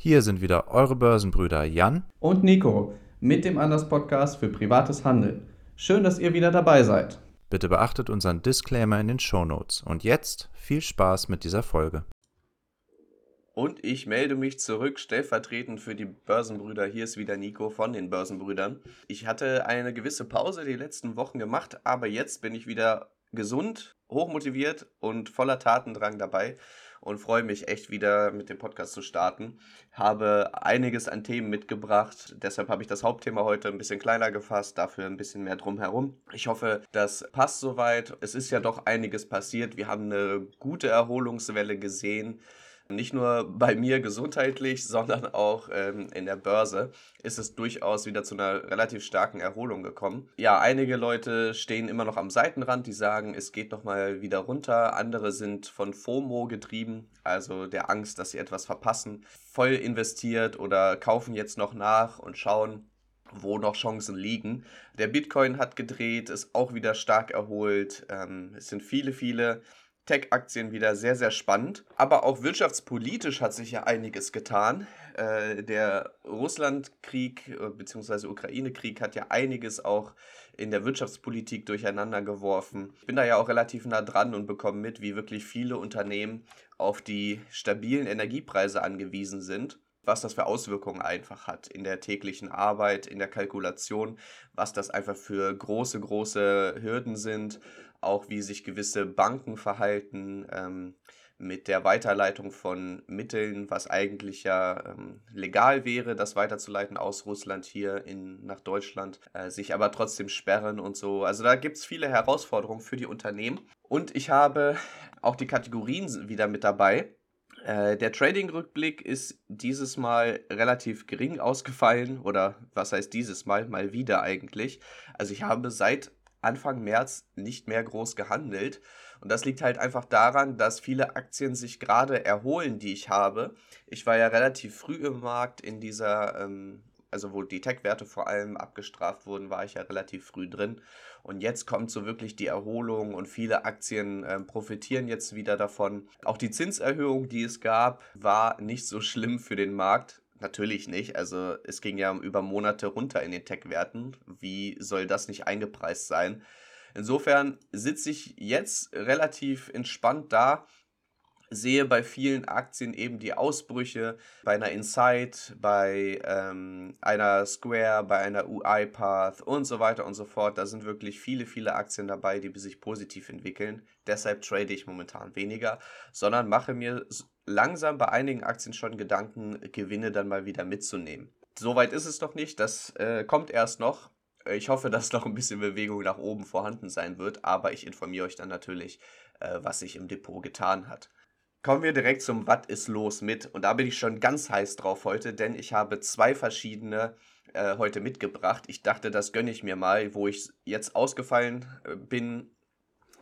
Hier sind wieder eure Börsenbrüder Jan und Nico mit dem Anders Podcast für privates Handeln. Schön, dass ihr wieder dabei seid. Bitte beachtet unseren Disclaimer in den Show Notes. Und jetzt viel Spaß mit dieser Folge. Und ich melde mich zurück, stellvertretend für die Börsenbrüder. Hier ist wieder Nico von den Börsenbrüdern. Ich hatte eine gewisse Pause die letzten Wochen gemacht, aber jetzt bin ich wieder gesund, hochmotiviert und voller Tatendrang dabei und freue mich echt wieder mit dem Podcast zu starten. Habe einiges an Themen mitgebracht, deshalb habe ich das Hauptthema heute ein bisschen kleiner gefasst, dafür ein bisschen mehr drumherum. Ich hoffe, das passt soweit. Es ist ja doch einiges passiert. Wir haben eine gute Erholungswelle gesehen. Nicht nur bei mir gesundheitlich, sondern auch ähm, in der Börse ist es durchaus wieder zu einer relativ starken Erholung gekommen. Ja, einige Leute stehen immer noch am Seitenrand, die sagen, es geht nochmal wieder runter. Andere sind von FOMO getrieben, also der Angst, dass sie etwas verpassen, voll investiert oder kaufen jetzt noch nach und schauen, wo noch Chancen liegen. Der Bitcoin hat gedreht, ist auch wieder stark erholt. Ähm, es sind viele, viele Tech-Aktien wieder sehr, sehr spannend. Aber auch wirtschaftspolitisch hat sich ja einiges getan. Äh, der Russlandkrieg äh, bzw. Ukraine-Krieg hat ja einiges auch in der Wirtschaftspolitik durcheinander geworfen. Ich bin da ja auch relativ nah dran und bekomme mit, wie wirklich viele Unternehmen auf die stabilen Energiepreise angewiesen sind was das für Auswirkungen einfach hat in der täglichen Arbeit, in der Kalkulation, was das einfach für große, große Hürden sind, auch wie sich gewisse Banken verhalten ähm, mit der Weiterleitung von Mitteln, was eigentlich ja ähm, legal wäre, das weiterzuleiten aus Russland hier in, nach Deutschland, äh, sich aber trotzdem sperren und so. Also da gibt es viele Herausforderungen für die Unternehmen. Und ich habe auch die Kategorien wieder mit dabei. Äh, der Trading-Rückblick ist dieses Mal relativ gering ausgefallen oder was heißt dieses Mal? Mal wieder eigentlich. Also ich habe seit Anfang März nicht mehr groß gehandelt. Und das liegt halt einfach daran, dass viele Aktien sich gerade erholen, die ich habe. Ich war ja relativ früh im Markt in dieser, ähm, also wo die Tech-Werte vor allem abgestraft wurden, war ich ja relativ früh drin. Und jetzt kommt so wirklich die Erholung und viele Aktien äh, profitieren jetzt wieder davon. Auch die Zinserhöhung, die es gab, war nicht so schlimm für den Markt. Natürlich nicht. Also es ging ja über Monate runter in den Tech-Werten. Wie soll das nicht eingepreist sein? Insofern sitze ich jetzt relativ entspannt da, sehe bei vielen Aktien eben die Ausbrüche, bei einer Insight, bei ähm, einer Square, bei einer UiPath und so weiter und so fort. Da sind wirklich viele, viele Aktien dabei, die sich positiv entwickeln. Deshalb trade ich momentan weniger, sondern mache mir langsam bei einigen Aktien schon Gedanken, Gewinne dann mal wieder mitzunehmen. Soweit ist es noch nicht, das äh, kommt erst noch. Ich hoffe, dass noch ein bisschen Bewegung nach oben vorhanden sein wird, aber ich informiere euch dann natürlich, äh, was sich im Depot getan hat. Kommen wir direkt zum Was ist los mit. Und da bin ich schon ganz heiß drauf heute, denn ich habe zwei verschiedene äh, heute mitgebracht. Ich dachte, das gönne ich mir mal, wo ich jetzt ausgefallen äh, bin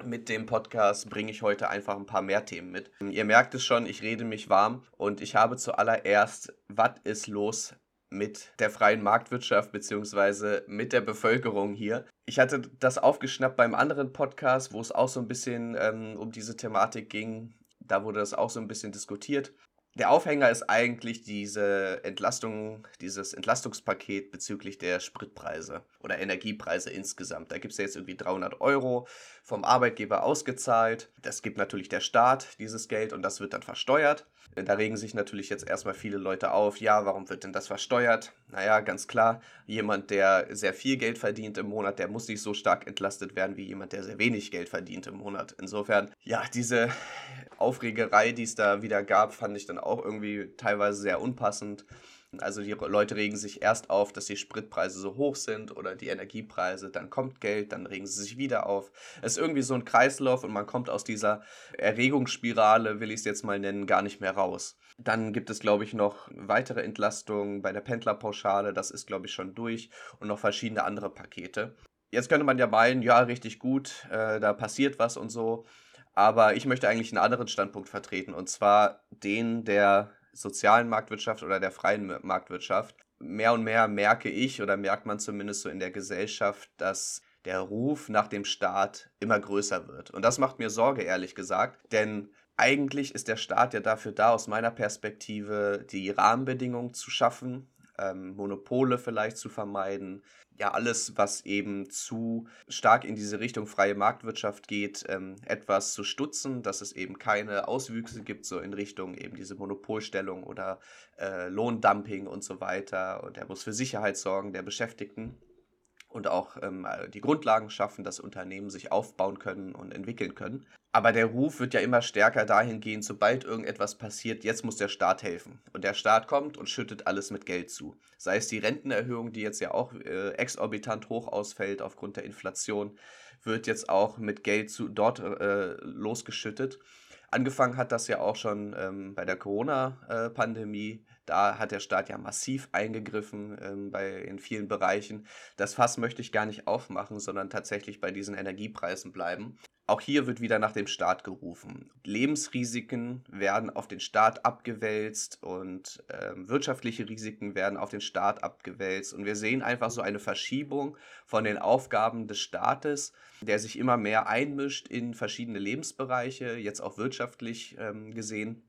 mit dem Podcast bringe ich heute einfach ein paar mehr Themen mit. Ihr merkt es schon, ich rede mich warm und ich habe zuallererst, was ist los mit der freien Marktwirtschaft bzw. mit der Bevölkerung hier. Ich hatte das aufgeschnappt beim anderen Podcast, wo es auch so ein bisschen ähm, um diese Thematik ging. Da wurde das auch so ein bisschen diskutiert der Aufhänger ist eigentlich diese Entlastung, dieses Entlastungspaket bezüglich der Spritpreise oder Energiepreise insgesamt. Da gibt es ja jetzt irgendwie 300 Euro vom Arbeitgeber ausgezahlt. Das gibt natürlich der Staat dieses Geld und das wird dann versteuert. Da regen sich natürlich jetzt erstmal viele Leute auf. Ja, warum wird denn das versteuert? Naja, ganz klar, jemand, der sehr viel Geld verdient im Monat, der muss nicht so stark entlastet werden wie jemand, der sehr wenig Geld verdient im Monat. Insofern, ja, diese Aufregerei, die es da wieder gab, fand ich dann auch irgendwie teilweise sehr unpassend. Also die Leute regen sich erst auf, dass die Spritpreise so hoch sind oder die Energiepreise, dann kommt Geld, dann regen sie sich wieder auf. Es ist irgendwie so ein Kreislauf und man kommt aus dieser Erregungsspirale, will ich es jetzt mal nennen, gar nicht mehr raus. Dann gibt es, glaube ich, noch weitere Entlastungen bei der Pendlerpauschale, das ist, glaube ich, schon durch und noch verschiedene andere Pakete. Jetzt könnte man ja meinen, ja, richtig gut, äh, da passiert was und so. Aber ich möchte eigentlich einen anderen Standpunkt vertreten, und zwar den der sozialen Marktwirtschaft oder der freien Marktwirtschaft. Mehr und mehr merke ich oder merkt man zumindest so in der Gesellschaft, dass der Ruf nach dem Staat immer größer wird. Und das macht mir Sorge, ehrlich gesagt, denn eigentlich ist der Staat ja dafür da, aus meiner Perspektive die Rahmenbedingungen zu schaffen, ähm, Monopole vielleicht zu vermeiden. Ja, alles, was eben zu stark in diese Richtung freie Marktwirtschaft geht, ähm, etwas zu stutzen, dass es eben keine Auswüchse gibt, so in Richtung eben diese Monopolstellung oder äh, Lohndumping und so weiter. Und er muss für Sicherheit sorgen der Beschäftigten und auch ähm, die Grundlagen schaffen, dass Unternehmen sich aufbauen können und entwickeln können. Aber der Ruf wird ja immer stärker dahingehend, sobald irgendetwas passiert, jetzt muss der Staat helfen. Und der Staat kommt und schüttet alles mit Geld zu. Sei es die Rentenerhöhung, die jetzt ja auch äh, exorbitant hoch ausfällt aufgrund der Inflation, wird jetzt auch mit Geld zu, dort äh, losgeschüttet. Angefangen hat das ja auch schon ähm, bei der Corona-Pandemie. Da hat der Staat ja massiv eingegriffen ähm, bei, in vielen Bereichen. Das Fass möchte ich gar nicht aufmachen, sondern tatsächlich bei diesen Energiepreisen bleiben. Auch hier wird wieder nach dem Staat gerufen. Lebensrisiken werden auf den Staat abgewälzt und äh, wirtschaftliche Risiken werden auf den Staat abgewälzt. Und wir sehen einfach so eine Verschiebung von den Aufgaben des Staates, der sich immer mehr einmischt in verschiedene Lebensbereiche, jetzt auch wirtschaftlich ähm, gesehen.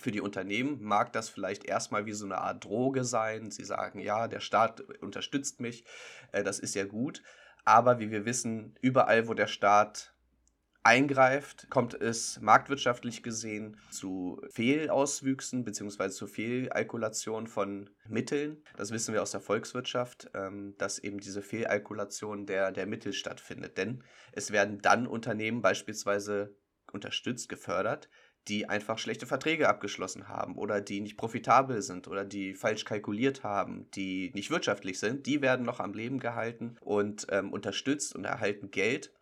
Für die Unternehmen mag das vielleicht erstmal wie so eine Art Droge sein. Sie sagen, ja, der Staat unterstützt mich, äh, das ist ja gut. Aber wie wir wissen, überall, wo der Staat eingreift, kommt es marktwirtschaftlich gesehen zu Fehlauswüchsen bzw. zu Fehlalkulation von Mitteln. Das wissen wir aus der Volkswirtschaft, ähm, dass eben diese Fehlalkulation der, der Mittel stattfindet. Denn es werden dann Unternehmen beispielsweise unterstützt, gefördert, die einfach schlechte Verträge abgeschlossen haben oder die nicht profitabel sind oder die falsch kalkuliert haben, die nicht wirtschaftlich sind, die werden noch am Leben gehalten und ähm, unterstützt und erhalten Geld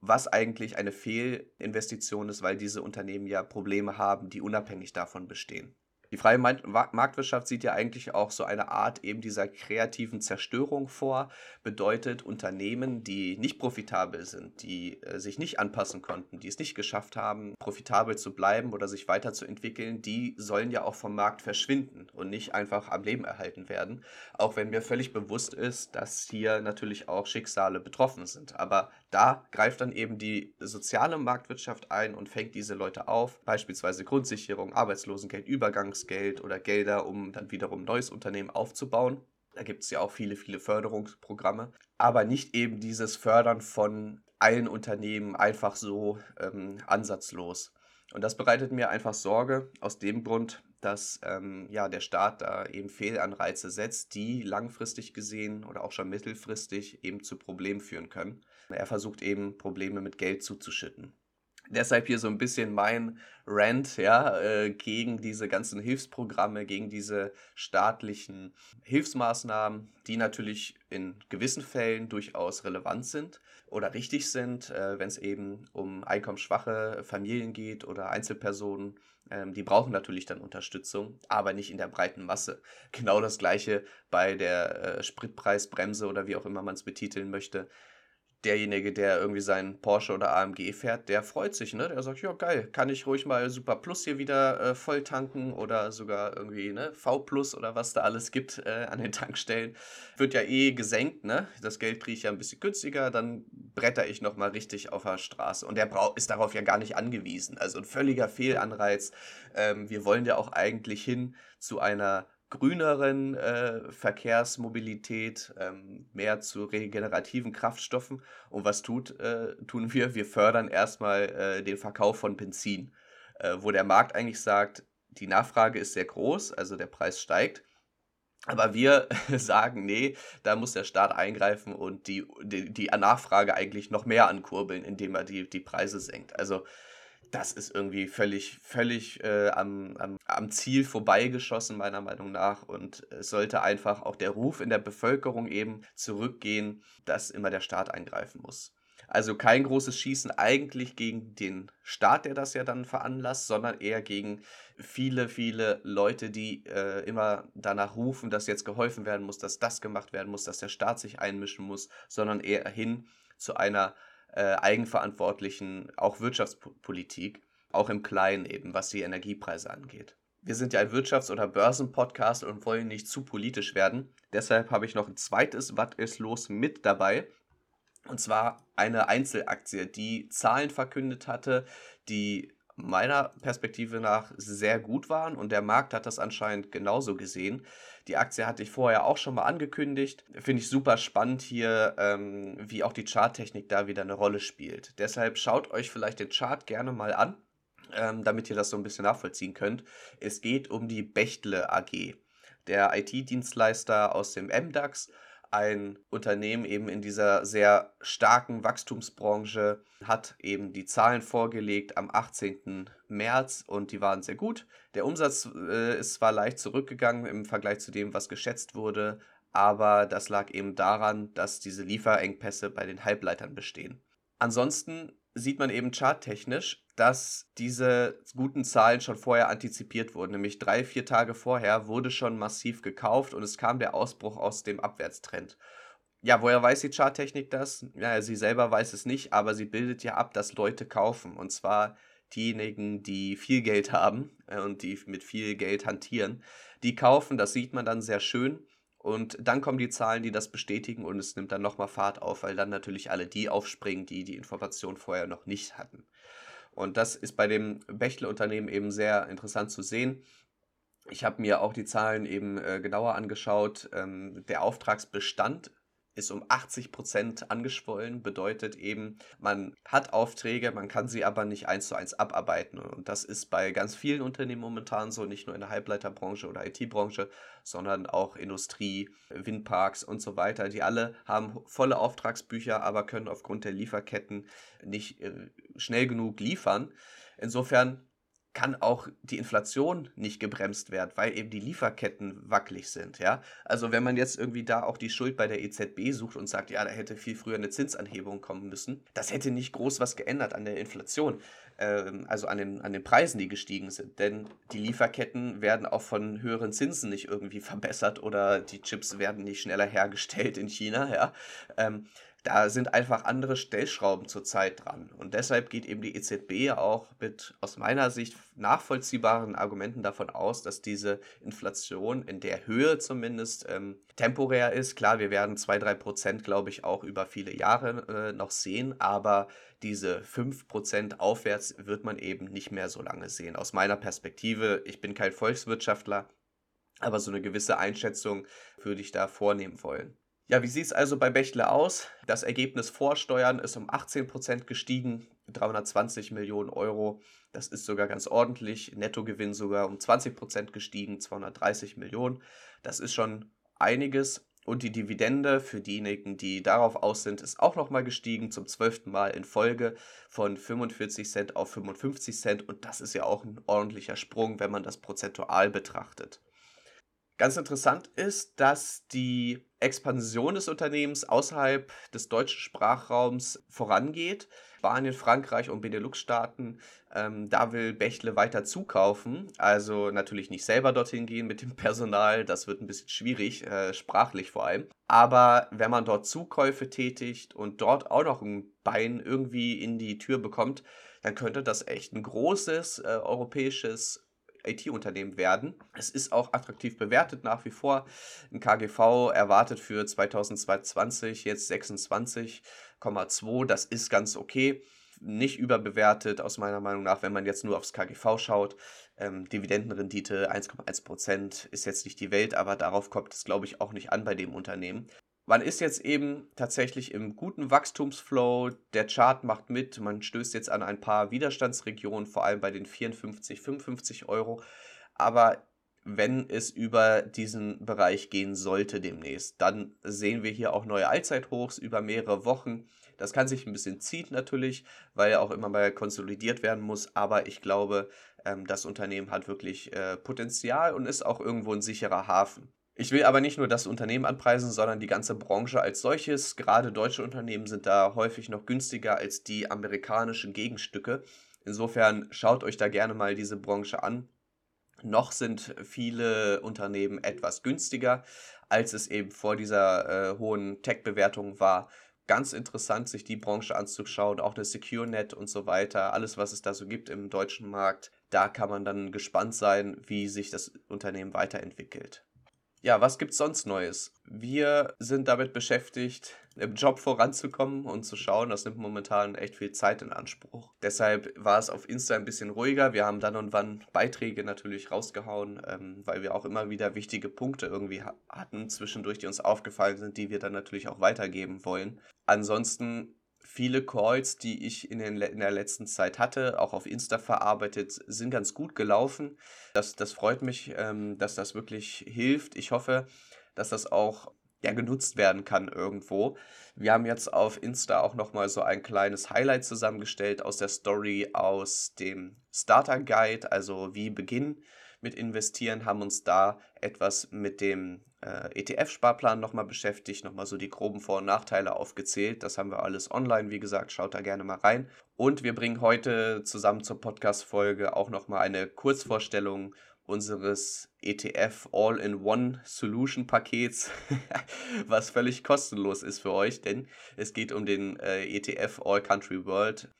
was eigentlich eine Fehlinvestition ist, weil diese Unternehmen ja Probleme haben, die unabhängig davon bestehen. Die freie Marktwirtschaft sieht ja eigentlich auch so eine Art eben dieser kreativen Zerstörung vor. Bedeutet, Unternehmen, die nicht profitabel sind, die äh, sich nicht anpassen konnten, die es nicht geschafft haben, profitabel zu bleiben oder sich weiterzuentwickeln, die sollen ja auch vom Markt verschwinden und nicht einfach am Leben erhalten werden. Auch wenn mir völlig bewusst ist, dass hier natürlich auch Schicksale betroffen sind. Aber da greift dann eben die soziale Marktwirtschaft ein und fängt diese Leute auf, beispielsweise Grundsicherung, Arbeitslosengeld, Übergangs Forschungsgeld oder Gelder, um dann wiederum ein neues Unternehmen aufzubauen. Da gibt es ja auch viele, viele Förderungsprogramme. Aber nicht eben dieses Fördern von allen Unternehmen einfach so ähm, ansatzlos. Und das bereitet mir einfach Sorge aus dem Grund, dass ähm, ja, der Staat da eben Fehlanreize setzt, die langfristig gesehen oder auch schon mittelfristig eben zu Problemen führen können. Er versucht eben Probleme mit Geld zuzuschütten. Deshalb hier so ein bisschen mein Rant, ja, äh, gegen diese ganzen Hilfsprogramme, gegen diese staatlichen Hilfsmaßnahmen, die natürlich in gewissen Fällen durchaus relevant sind oder richtig sind, äh, wenn es eben um einkommensschwache Familien geht oder Einzelpersonen. Ähm, die brauchen natürlich dann Unterstützung, aber nicht in der breiten Masse. Genau das gleiche bei der äh, Spritpreisbremse oder wie auch immer man es betiteln möchte derjenige, der irgendwie seinen Porsche oder AMG fährt, der freut sich, ne? Der sagt, ja geil, kann ich ruhig mal Super Plus hier wieder äh, voll tanken oder sogar irgendwie ne V Plus oder was da alles gibt äh, an den Tankstellen. Wird ja eh gesenkt, ne? Das Geld kriege ich ja ein bisschen günstiger, dann bretter ich nochmal richtig auf der Straße. Und der ist darauf ja gar nicht angewiesen. Also ein völliger Fehlanreiz. Ähm, wir wollen ja auch eigentlich hin zu einer grüneren äh, Verkehrsmobilität, ähm, mehr zu regenerativen Kraftstoffen. Und was tut, äh, tun wir? Wir fördern erstmal äh, den Verkauf von Benzin, äh, wo der Markt eigentlich sagt, die Nachfrage ist sehr groß, also der Preis steigt. Aber wir sagen, nee, da muss der Staat eingreifen und die, die, die Nachfrage eigentlich noch mehr ankurbeln, indem er die, die Preise senkt. Also das ist irgendwie völlig, völlig äh, am, am, am Ziel vorbeigeschossen, meiner Meinung nach. Und es sollte einfach auch der Ruf in der Bevölkerung eben zurückgehen, dass immer der Staat eingreifen muss. Also kein großes Schießen eigentlich gegen den Staat, der das ja dann veranlasst, sondern eher gegen viele, viele Leute, die äh, immer danach rufen, dass jetzt geholfen werden muss, dass das gemacht werden muss, dass der Staat sich einmischen muss, sondern eher hin zu einer äh, eigenverantwortlichen, auch Wirtschaftspolitik, auch im Kleinen eben, was die Energiepreise angeht. Wir sind ja ein Wirtschafts- oder Börsenpodcast und wollen nicht zu politisch werden. Deshalb habe ich noch ein zweites Was ist los mit dabei. Und zwar eine Einzelaktie, die Zahlen verkündet hatte, die meiner Perspektive nach sehr gut waren und der Markt hat das anscheinend genauso gesehen. Die Aktie hatte ich vorher auch schon mal angekündigt. Finde ich super spannend hier, ähm, wie auch die Charttechnik da wieder eine Rolle spielt. Deshalb schaut euch vielleicht den Chart gerne mal an, ähm, damit ihr das so ein bisschen nachvollziehen könnt. Es geht um die Bechtle AG, der IT-Dienstleister aus dem MDAX ein Unternehmen eben in dieser sehr starken Wachstumsbranche hat eben die Zahlen vorgelegt am 18. März und die waren sehr gut. Der Umsatz äh, ist zwar leicht zurückgegangen im Vergleich zu dem, was geschätzt wurde, aber das lag eben daran, dass diese Lieferengpässe bei den Halbleitern bestehen. Ansonsten sieht man eben charttechnisch, dass diese guten Zahlen schon vorher antizipiert wurden. Nämlich drei, vier Tage vorher wurde schon massiv gekauft und es kam der Ausbruch aus dem Abwärtstrend. Ja, woher weiß die Charttechnik das? Ja, sie selber weiß es nicht, aber sie bildet ja ab, dass Leute kaufen. Und zwar diejenigen, die viel Geld haben äh, und die mit viel Geld hantieren. Die kaufen, das sieht man dann sehr schön. Und dann kommen die Zahlen, die das bestätigen und es nimmt dann nochmal Fahrt auf, weil dann natürlich alle die aufspringen, die die Information vorher noch nicht hatten. Und das ist bei dem Bechtle-Unternehmen eben sehr interessant zu sehen. Ich habe mir auch die Zahlen eben äh, genauer angeschaut. Ähm, der Auftragsbestand ist um 80 Prozent angeschwollen, bedeutet eben, man hat Aufträge, man kann sie aber nicht eins zu eins abarbeiten. Und das ist bei ganz vielen Unternehmen momentan so, nicht nur in der Halbleiterbranche oder IT-Branche, sondern auch Industrie, Windparks und so weiter. Die alle haben volle Auftragsbücher, aber können aufgrund der Lieferketten nicht äh, schnell genug liefern. Insofern kann auch die Inflation nicht gebremst werden, weil eben die Lieferketten wackelig sind, ja. Also wenn man jetzt irgendwie da auch die Schuld bei der EZB sucht und sagt, ja, da hätte viel früher eine Zinsanhebung kommen müssen, das hätte nicht groß was geändert an der Inflation, ähm, also an den, an den Preisen, die gestiegen sind. Denn die Lieferketten werden auch von höheren Zinsen nicht irgendwie verbessert oder die Chips werden nicht schneller hergestellt in China, ja. Ähm, da sind einfach andere Stellschrauben zurzeit dran. Und deshalb geht eben die EZB auch mit aus meiner Sicht nachvollziehbaren Argumenten davon aus, dass diese Inflation in der Höhe zumindest ähm, temporär ist. Klar, wir werden 2-3 Prozent, glaube ich, auch über viele Jahre äh, noch sehen, aber diese 5 Prozent aufwärts wird man eben nicht mehr so lange sehen. Aus meiner Perspektive, ich bin kein Volkswirtschaftler, aber so eine gewisse Einschätzung würde ich da vornehmen wollen. Ja, wie sieht es also bei Bechtle aus? Das Ergebnis vor Steuern ist um 18% gestiegen, 320 Millionen Euro. Das ist sogar ganz ordentlich. Nettogewinn sogar um 20% gestiegen, 230 Millionen. Das ist schon einiges. Und die Dividende für diejenigen, die darauf aus sind, ist auch nochmal gestiegen, zum zwölften Mal in Folge von 45 Cent auf 55 Cent. Und das ist ja auch ein ordentlicher Sprung, wenn man das prozentual betrachtet. Ganz interessant ist, dass die Expansion des Unternehmens außerhalb des deutschen Sprachraums vorangeht. Spanien, Frankreich und Benelux-Staaten, ähm, da will Bechtle weiter zukaufen. Also natürlich nicht selber dorthin gehen mit dem Personal, das wird ein bisschen schwierig, äh, sprachlich vor allem. Aber wenn man dort Zukäufe tätigt und dort auch noch ein Bein irgendwie in die Tür bekommt, dann könnte das echt ein großes äh, europäisches IT-Unternehmen werden. Es ist auch attraktiv bewertet nach wie vor. Ein KGV erwartet für 2022 jetzt 26,2. Das ist ganz okay. Nicht überbewertet aus meiner Meinung nach, wenn man jetzt nur aufs KGV schaut. Ähm, Dividendenrendite 1,1% ist jetzt nicht die Welt, aber darauf kommt es, glaube ich, auch nicht an bei dem Unternehmen. Man ist jetzt eben tatsächlich im guten Wachstumsflow. Der Chart macht mit. Man stößt jetzt an ein paar Widerstandsregionen, vor allem bei den 54, 55 Euro. Aber wenn es über diesen Bereich gehen sollte demnächst, dann sehen wir hier auch neue Allzeithochs über mehrere Wochen. Das kann sich ein bisschen ziehen natürlich, weil ja auch immer mal konsolidiert werden muss. Aber ich glaube, ähm, das Unternehmen hat wirklich äh, Potenzial und ist auch irgendwo ein sicherer Hafen. Ich will aber nicht nur das Unternehmen anpreisen, sondern die ganze Branche als solches. Gerade deutsche Unternehmen sind da häufig noch günstiger als die amerikanischen Gegenstücke. Insofern schaut euch da gerne mal diese Branche an. Noch sind viele Unternehmen etwas günstiger, als es eben vor dieser äh, hohen Tech-Bewertung war. Ganz interessant, sich die Branche anzuschauen, auch eine SecureNet und so weiter, alles, was es da so gibt im deutschen Markt. Da kann man dann gespannt sein, wie sich das Unternehmen weiterentwickelt. Ja, was gibt's sonst Neues? Wir sind damit beschäftigt, im Job voranzukommen und zu schauen. Das nimmt momentan echt viel Zeit in Anspruch. Deshalb war es auf Insta ein bisschen ruhiger. Wir haben dann und wann Beiträge natürlich rausgehauen, ähm, weil wir auch immer wieder wichtige Punkte irgendwie hatten zwischendurch, die uns aufgefallen sind, die wir dann natürlich auch weitergeben wollen. Ansonsten viele Calls, die ich in, den, in der letzten Zeit hatte, auch auf Insta verarbeitet, sind ganz gut gelaufen. Das, das freut mich, ähm, dass das wirklich hilft. Ich hoffe, dass das auch ja, genutzt werden kann irgendwo. Wir haben jetzt auf Insta auch nochmal so ein kleines Highlight zusammengestellt aus der Story aus dem Starter Guide, also wie beginnen mit investieren, haben uns da etwas mit dem äh, ETF-Sparplan nochmal beschäftigt, nochmal so die groben Vor- und Nachteile aufgezählt. Das haben wir alles online, wie gesagt, schaut da gerne mal rein. Und wir bringen heute zusammen zur Podcast-Folge auch nochmal eine Kurzvorstellung unseres ETF All-in-One Solution Pakets, was völlig kostenlos ist für euch, denn es geht um den äh, ETF All Country World.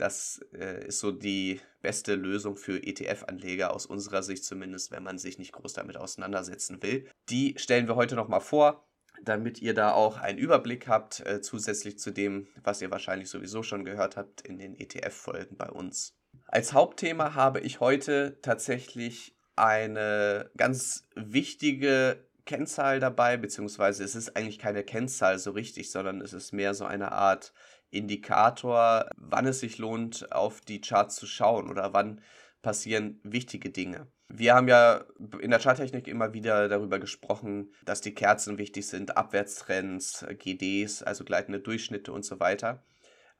Das äh, ist so die beste Lösung für ETF-Anleger aus unserer Sicht zumindest, wenn man sich nicht groß damit auseinandersetzen will. Die stellen wir heute nochmal vor, damit ihr da auch einen Überblick habt, äh, zusätzlich zu dem, was ihr wahrscheinlich sowieso schon gehört habt in den ETF-Folgen bei uns. Als Hauptthema habe ich heute tatsächlich eine ganz wichtige Kennzahl dabei, beziehungsweise es ist eigentlich keine Kennzahl so richtig, sondern es ist mehr so eine Art Indikator, wann es sich lohnt, auf die Charts zu schauen oder wann passieren wichtige Dinge. Wir haben ja in der Charttechnik immer wieder darüber gesprochen, dass die Kerzen wichtig sind, Abwärtstrends, GDs, also gleitende Durchschnitte und so weiter.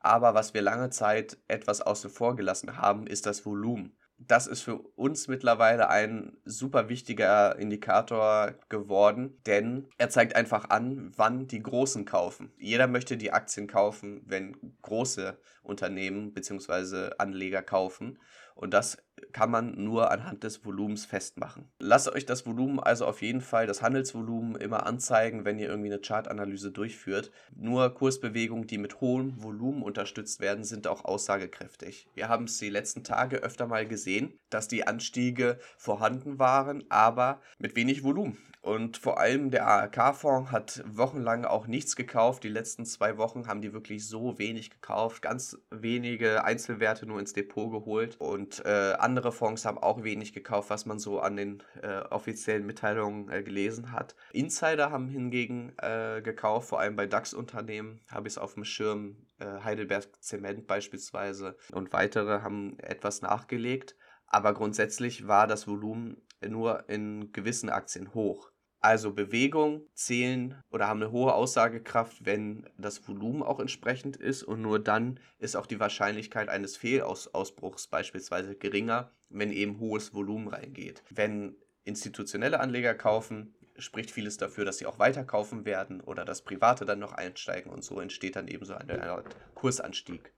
Aber was wir lange Zeit etwas außen vor gelassen haben, ist das Volumen das ist für uns mittlerweile ein super wichtiger Indikator geworden, denn er zeigt einfach an, wann die Großen kaufen. Jeder möchte die Aktien kaufen, wenn große Unternehmen bzw. Anleger kaufen. Und das kann man nur anhand des Volumens festmachen. Lasst euch das Volumen also auf jeden Fall, das Handelsvolumen immer anzeigen, wenn ihr irgendwie eine Chartanalyse durchführt. Nur Kursbewegungen, die mit hohem Volumen unterstützt werden, sind auch aussagekräftig. Wir haben es die letzten Tage öfter mal gesehen, dass die Anstiege vorhanden waren, aber mit wenig Volumen. Und vor allem der ARK-Fonds hat wochenlang auch nichts gekauft. Die letzten zwei Wochen haben die wirklich so wenig gekauft. Ganz wenige Einzelwerte nur ins Depot geholt. Und äh, andere Fonds haben auch wenig gekauft, was man so an den äh, offiziellen Mitteilungen äh, gelesen hat. Insider haben hingegen äh, gekauft, vor allem bei DAX-Unternehmen habe ich es auf dem Schirm. Äh, Heidelberg Zement beispielsweise und weitere haben etwas nachgelegt. Aber grundsätzlich war das Volumen nur in gewissen Aktien hoch. Also Bewegung zählen oder haben eine hohe Aussagekraft, wenn das Volumen auch entsprechend ist und nur dann ist auch die Wahrscheinlichkeit eines Fehlausbruchs beispielsweise geringer, wenn eben hohes Volumen reingeht. Wenn institutionelle Anleger kaufen, spricht vieles dafür, dass sie auch weiterkaufen werden oder dass Private dann noch einsteigen und so entsteht dann eben so eine Art Kursanstieg.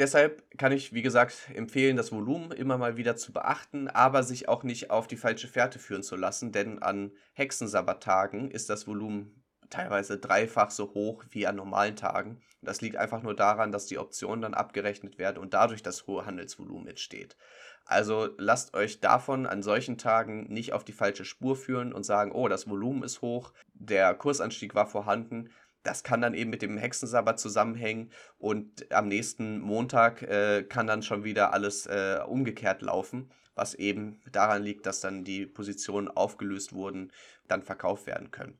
Deshalb kann ich, wie gesagt, empfehlen, das Volumen immer mal wieder zu beachten, aber sich auch nicht auf die falsche Fährte führen zu lassen, denn an Hexensabbattagen ist das Volumen teilweise dreifach so hoch wie an normalen Tagen. Das liegt einfach nur daran, dass die Optionen dann abgerechnet werden und dadurch das hohe Handelsvolumen entsteht. Also lasst euch davon an solchen Tagen nicht auf die falsche Spur führen und sagen, oh, das Volumen ist hoch, der Kursanstieg war vorhanden das kann dann eben mit dem Hexensabbat zusammenhängen und am nächsten Montag äh, kann dann schon wieder alles äh, umgekehrt laufen, was eben daran liegt, dass dann die Positionen aufgelöst wurden, dann verkauft werden können.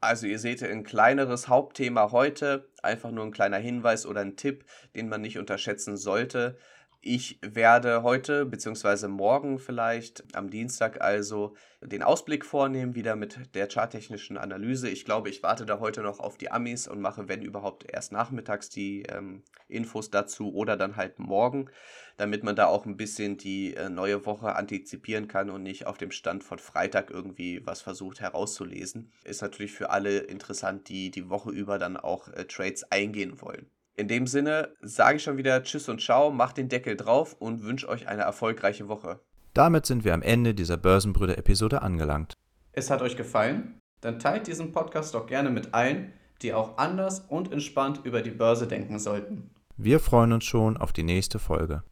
Also ihr seht ein kleineres Hauptthema heute, einfach nur ein kleiner Hinweis oder ein Tipp, den man nicht unterschätzen sollte. Ich werde heute bzw. morgen vielleicht, am Dienstag also, den Ausblick vornehmen, wieder mit der charttechnischen Analyse. Ich glaube, ich warte da heute noch auf die Amis und mache, wenn überhaupt, erst nachmittags die ähm, Infos dazu oder dann halt morgen, damit man da auch ein bisschen die äh, neue Woche antizipieren kann und nicht auf dem Stand von Freitag irgendwie was versucht herauszulesen. Ist natürlich für alle interessant, die die Woche über dann auch äh, Trades eingehen wollen. In dem Sinne sage ich schon wieder Tschüss und Ciao, macht den Deckel drauf und wünsche euch eine erfolgreiche Woche. Damit sind wir am Ende dieser Börsenbrüder-Episode angelangt. Es hat euch gefallen? Dann teilt diesen Podcast doch gerne mit allen, die auch anders und entspannt über die Börse denken sollten. Wir freuen uns schon auf die nächste Folge.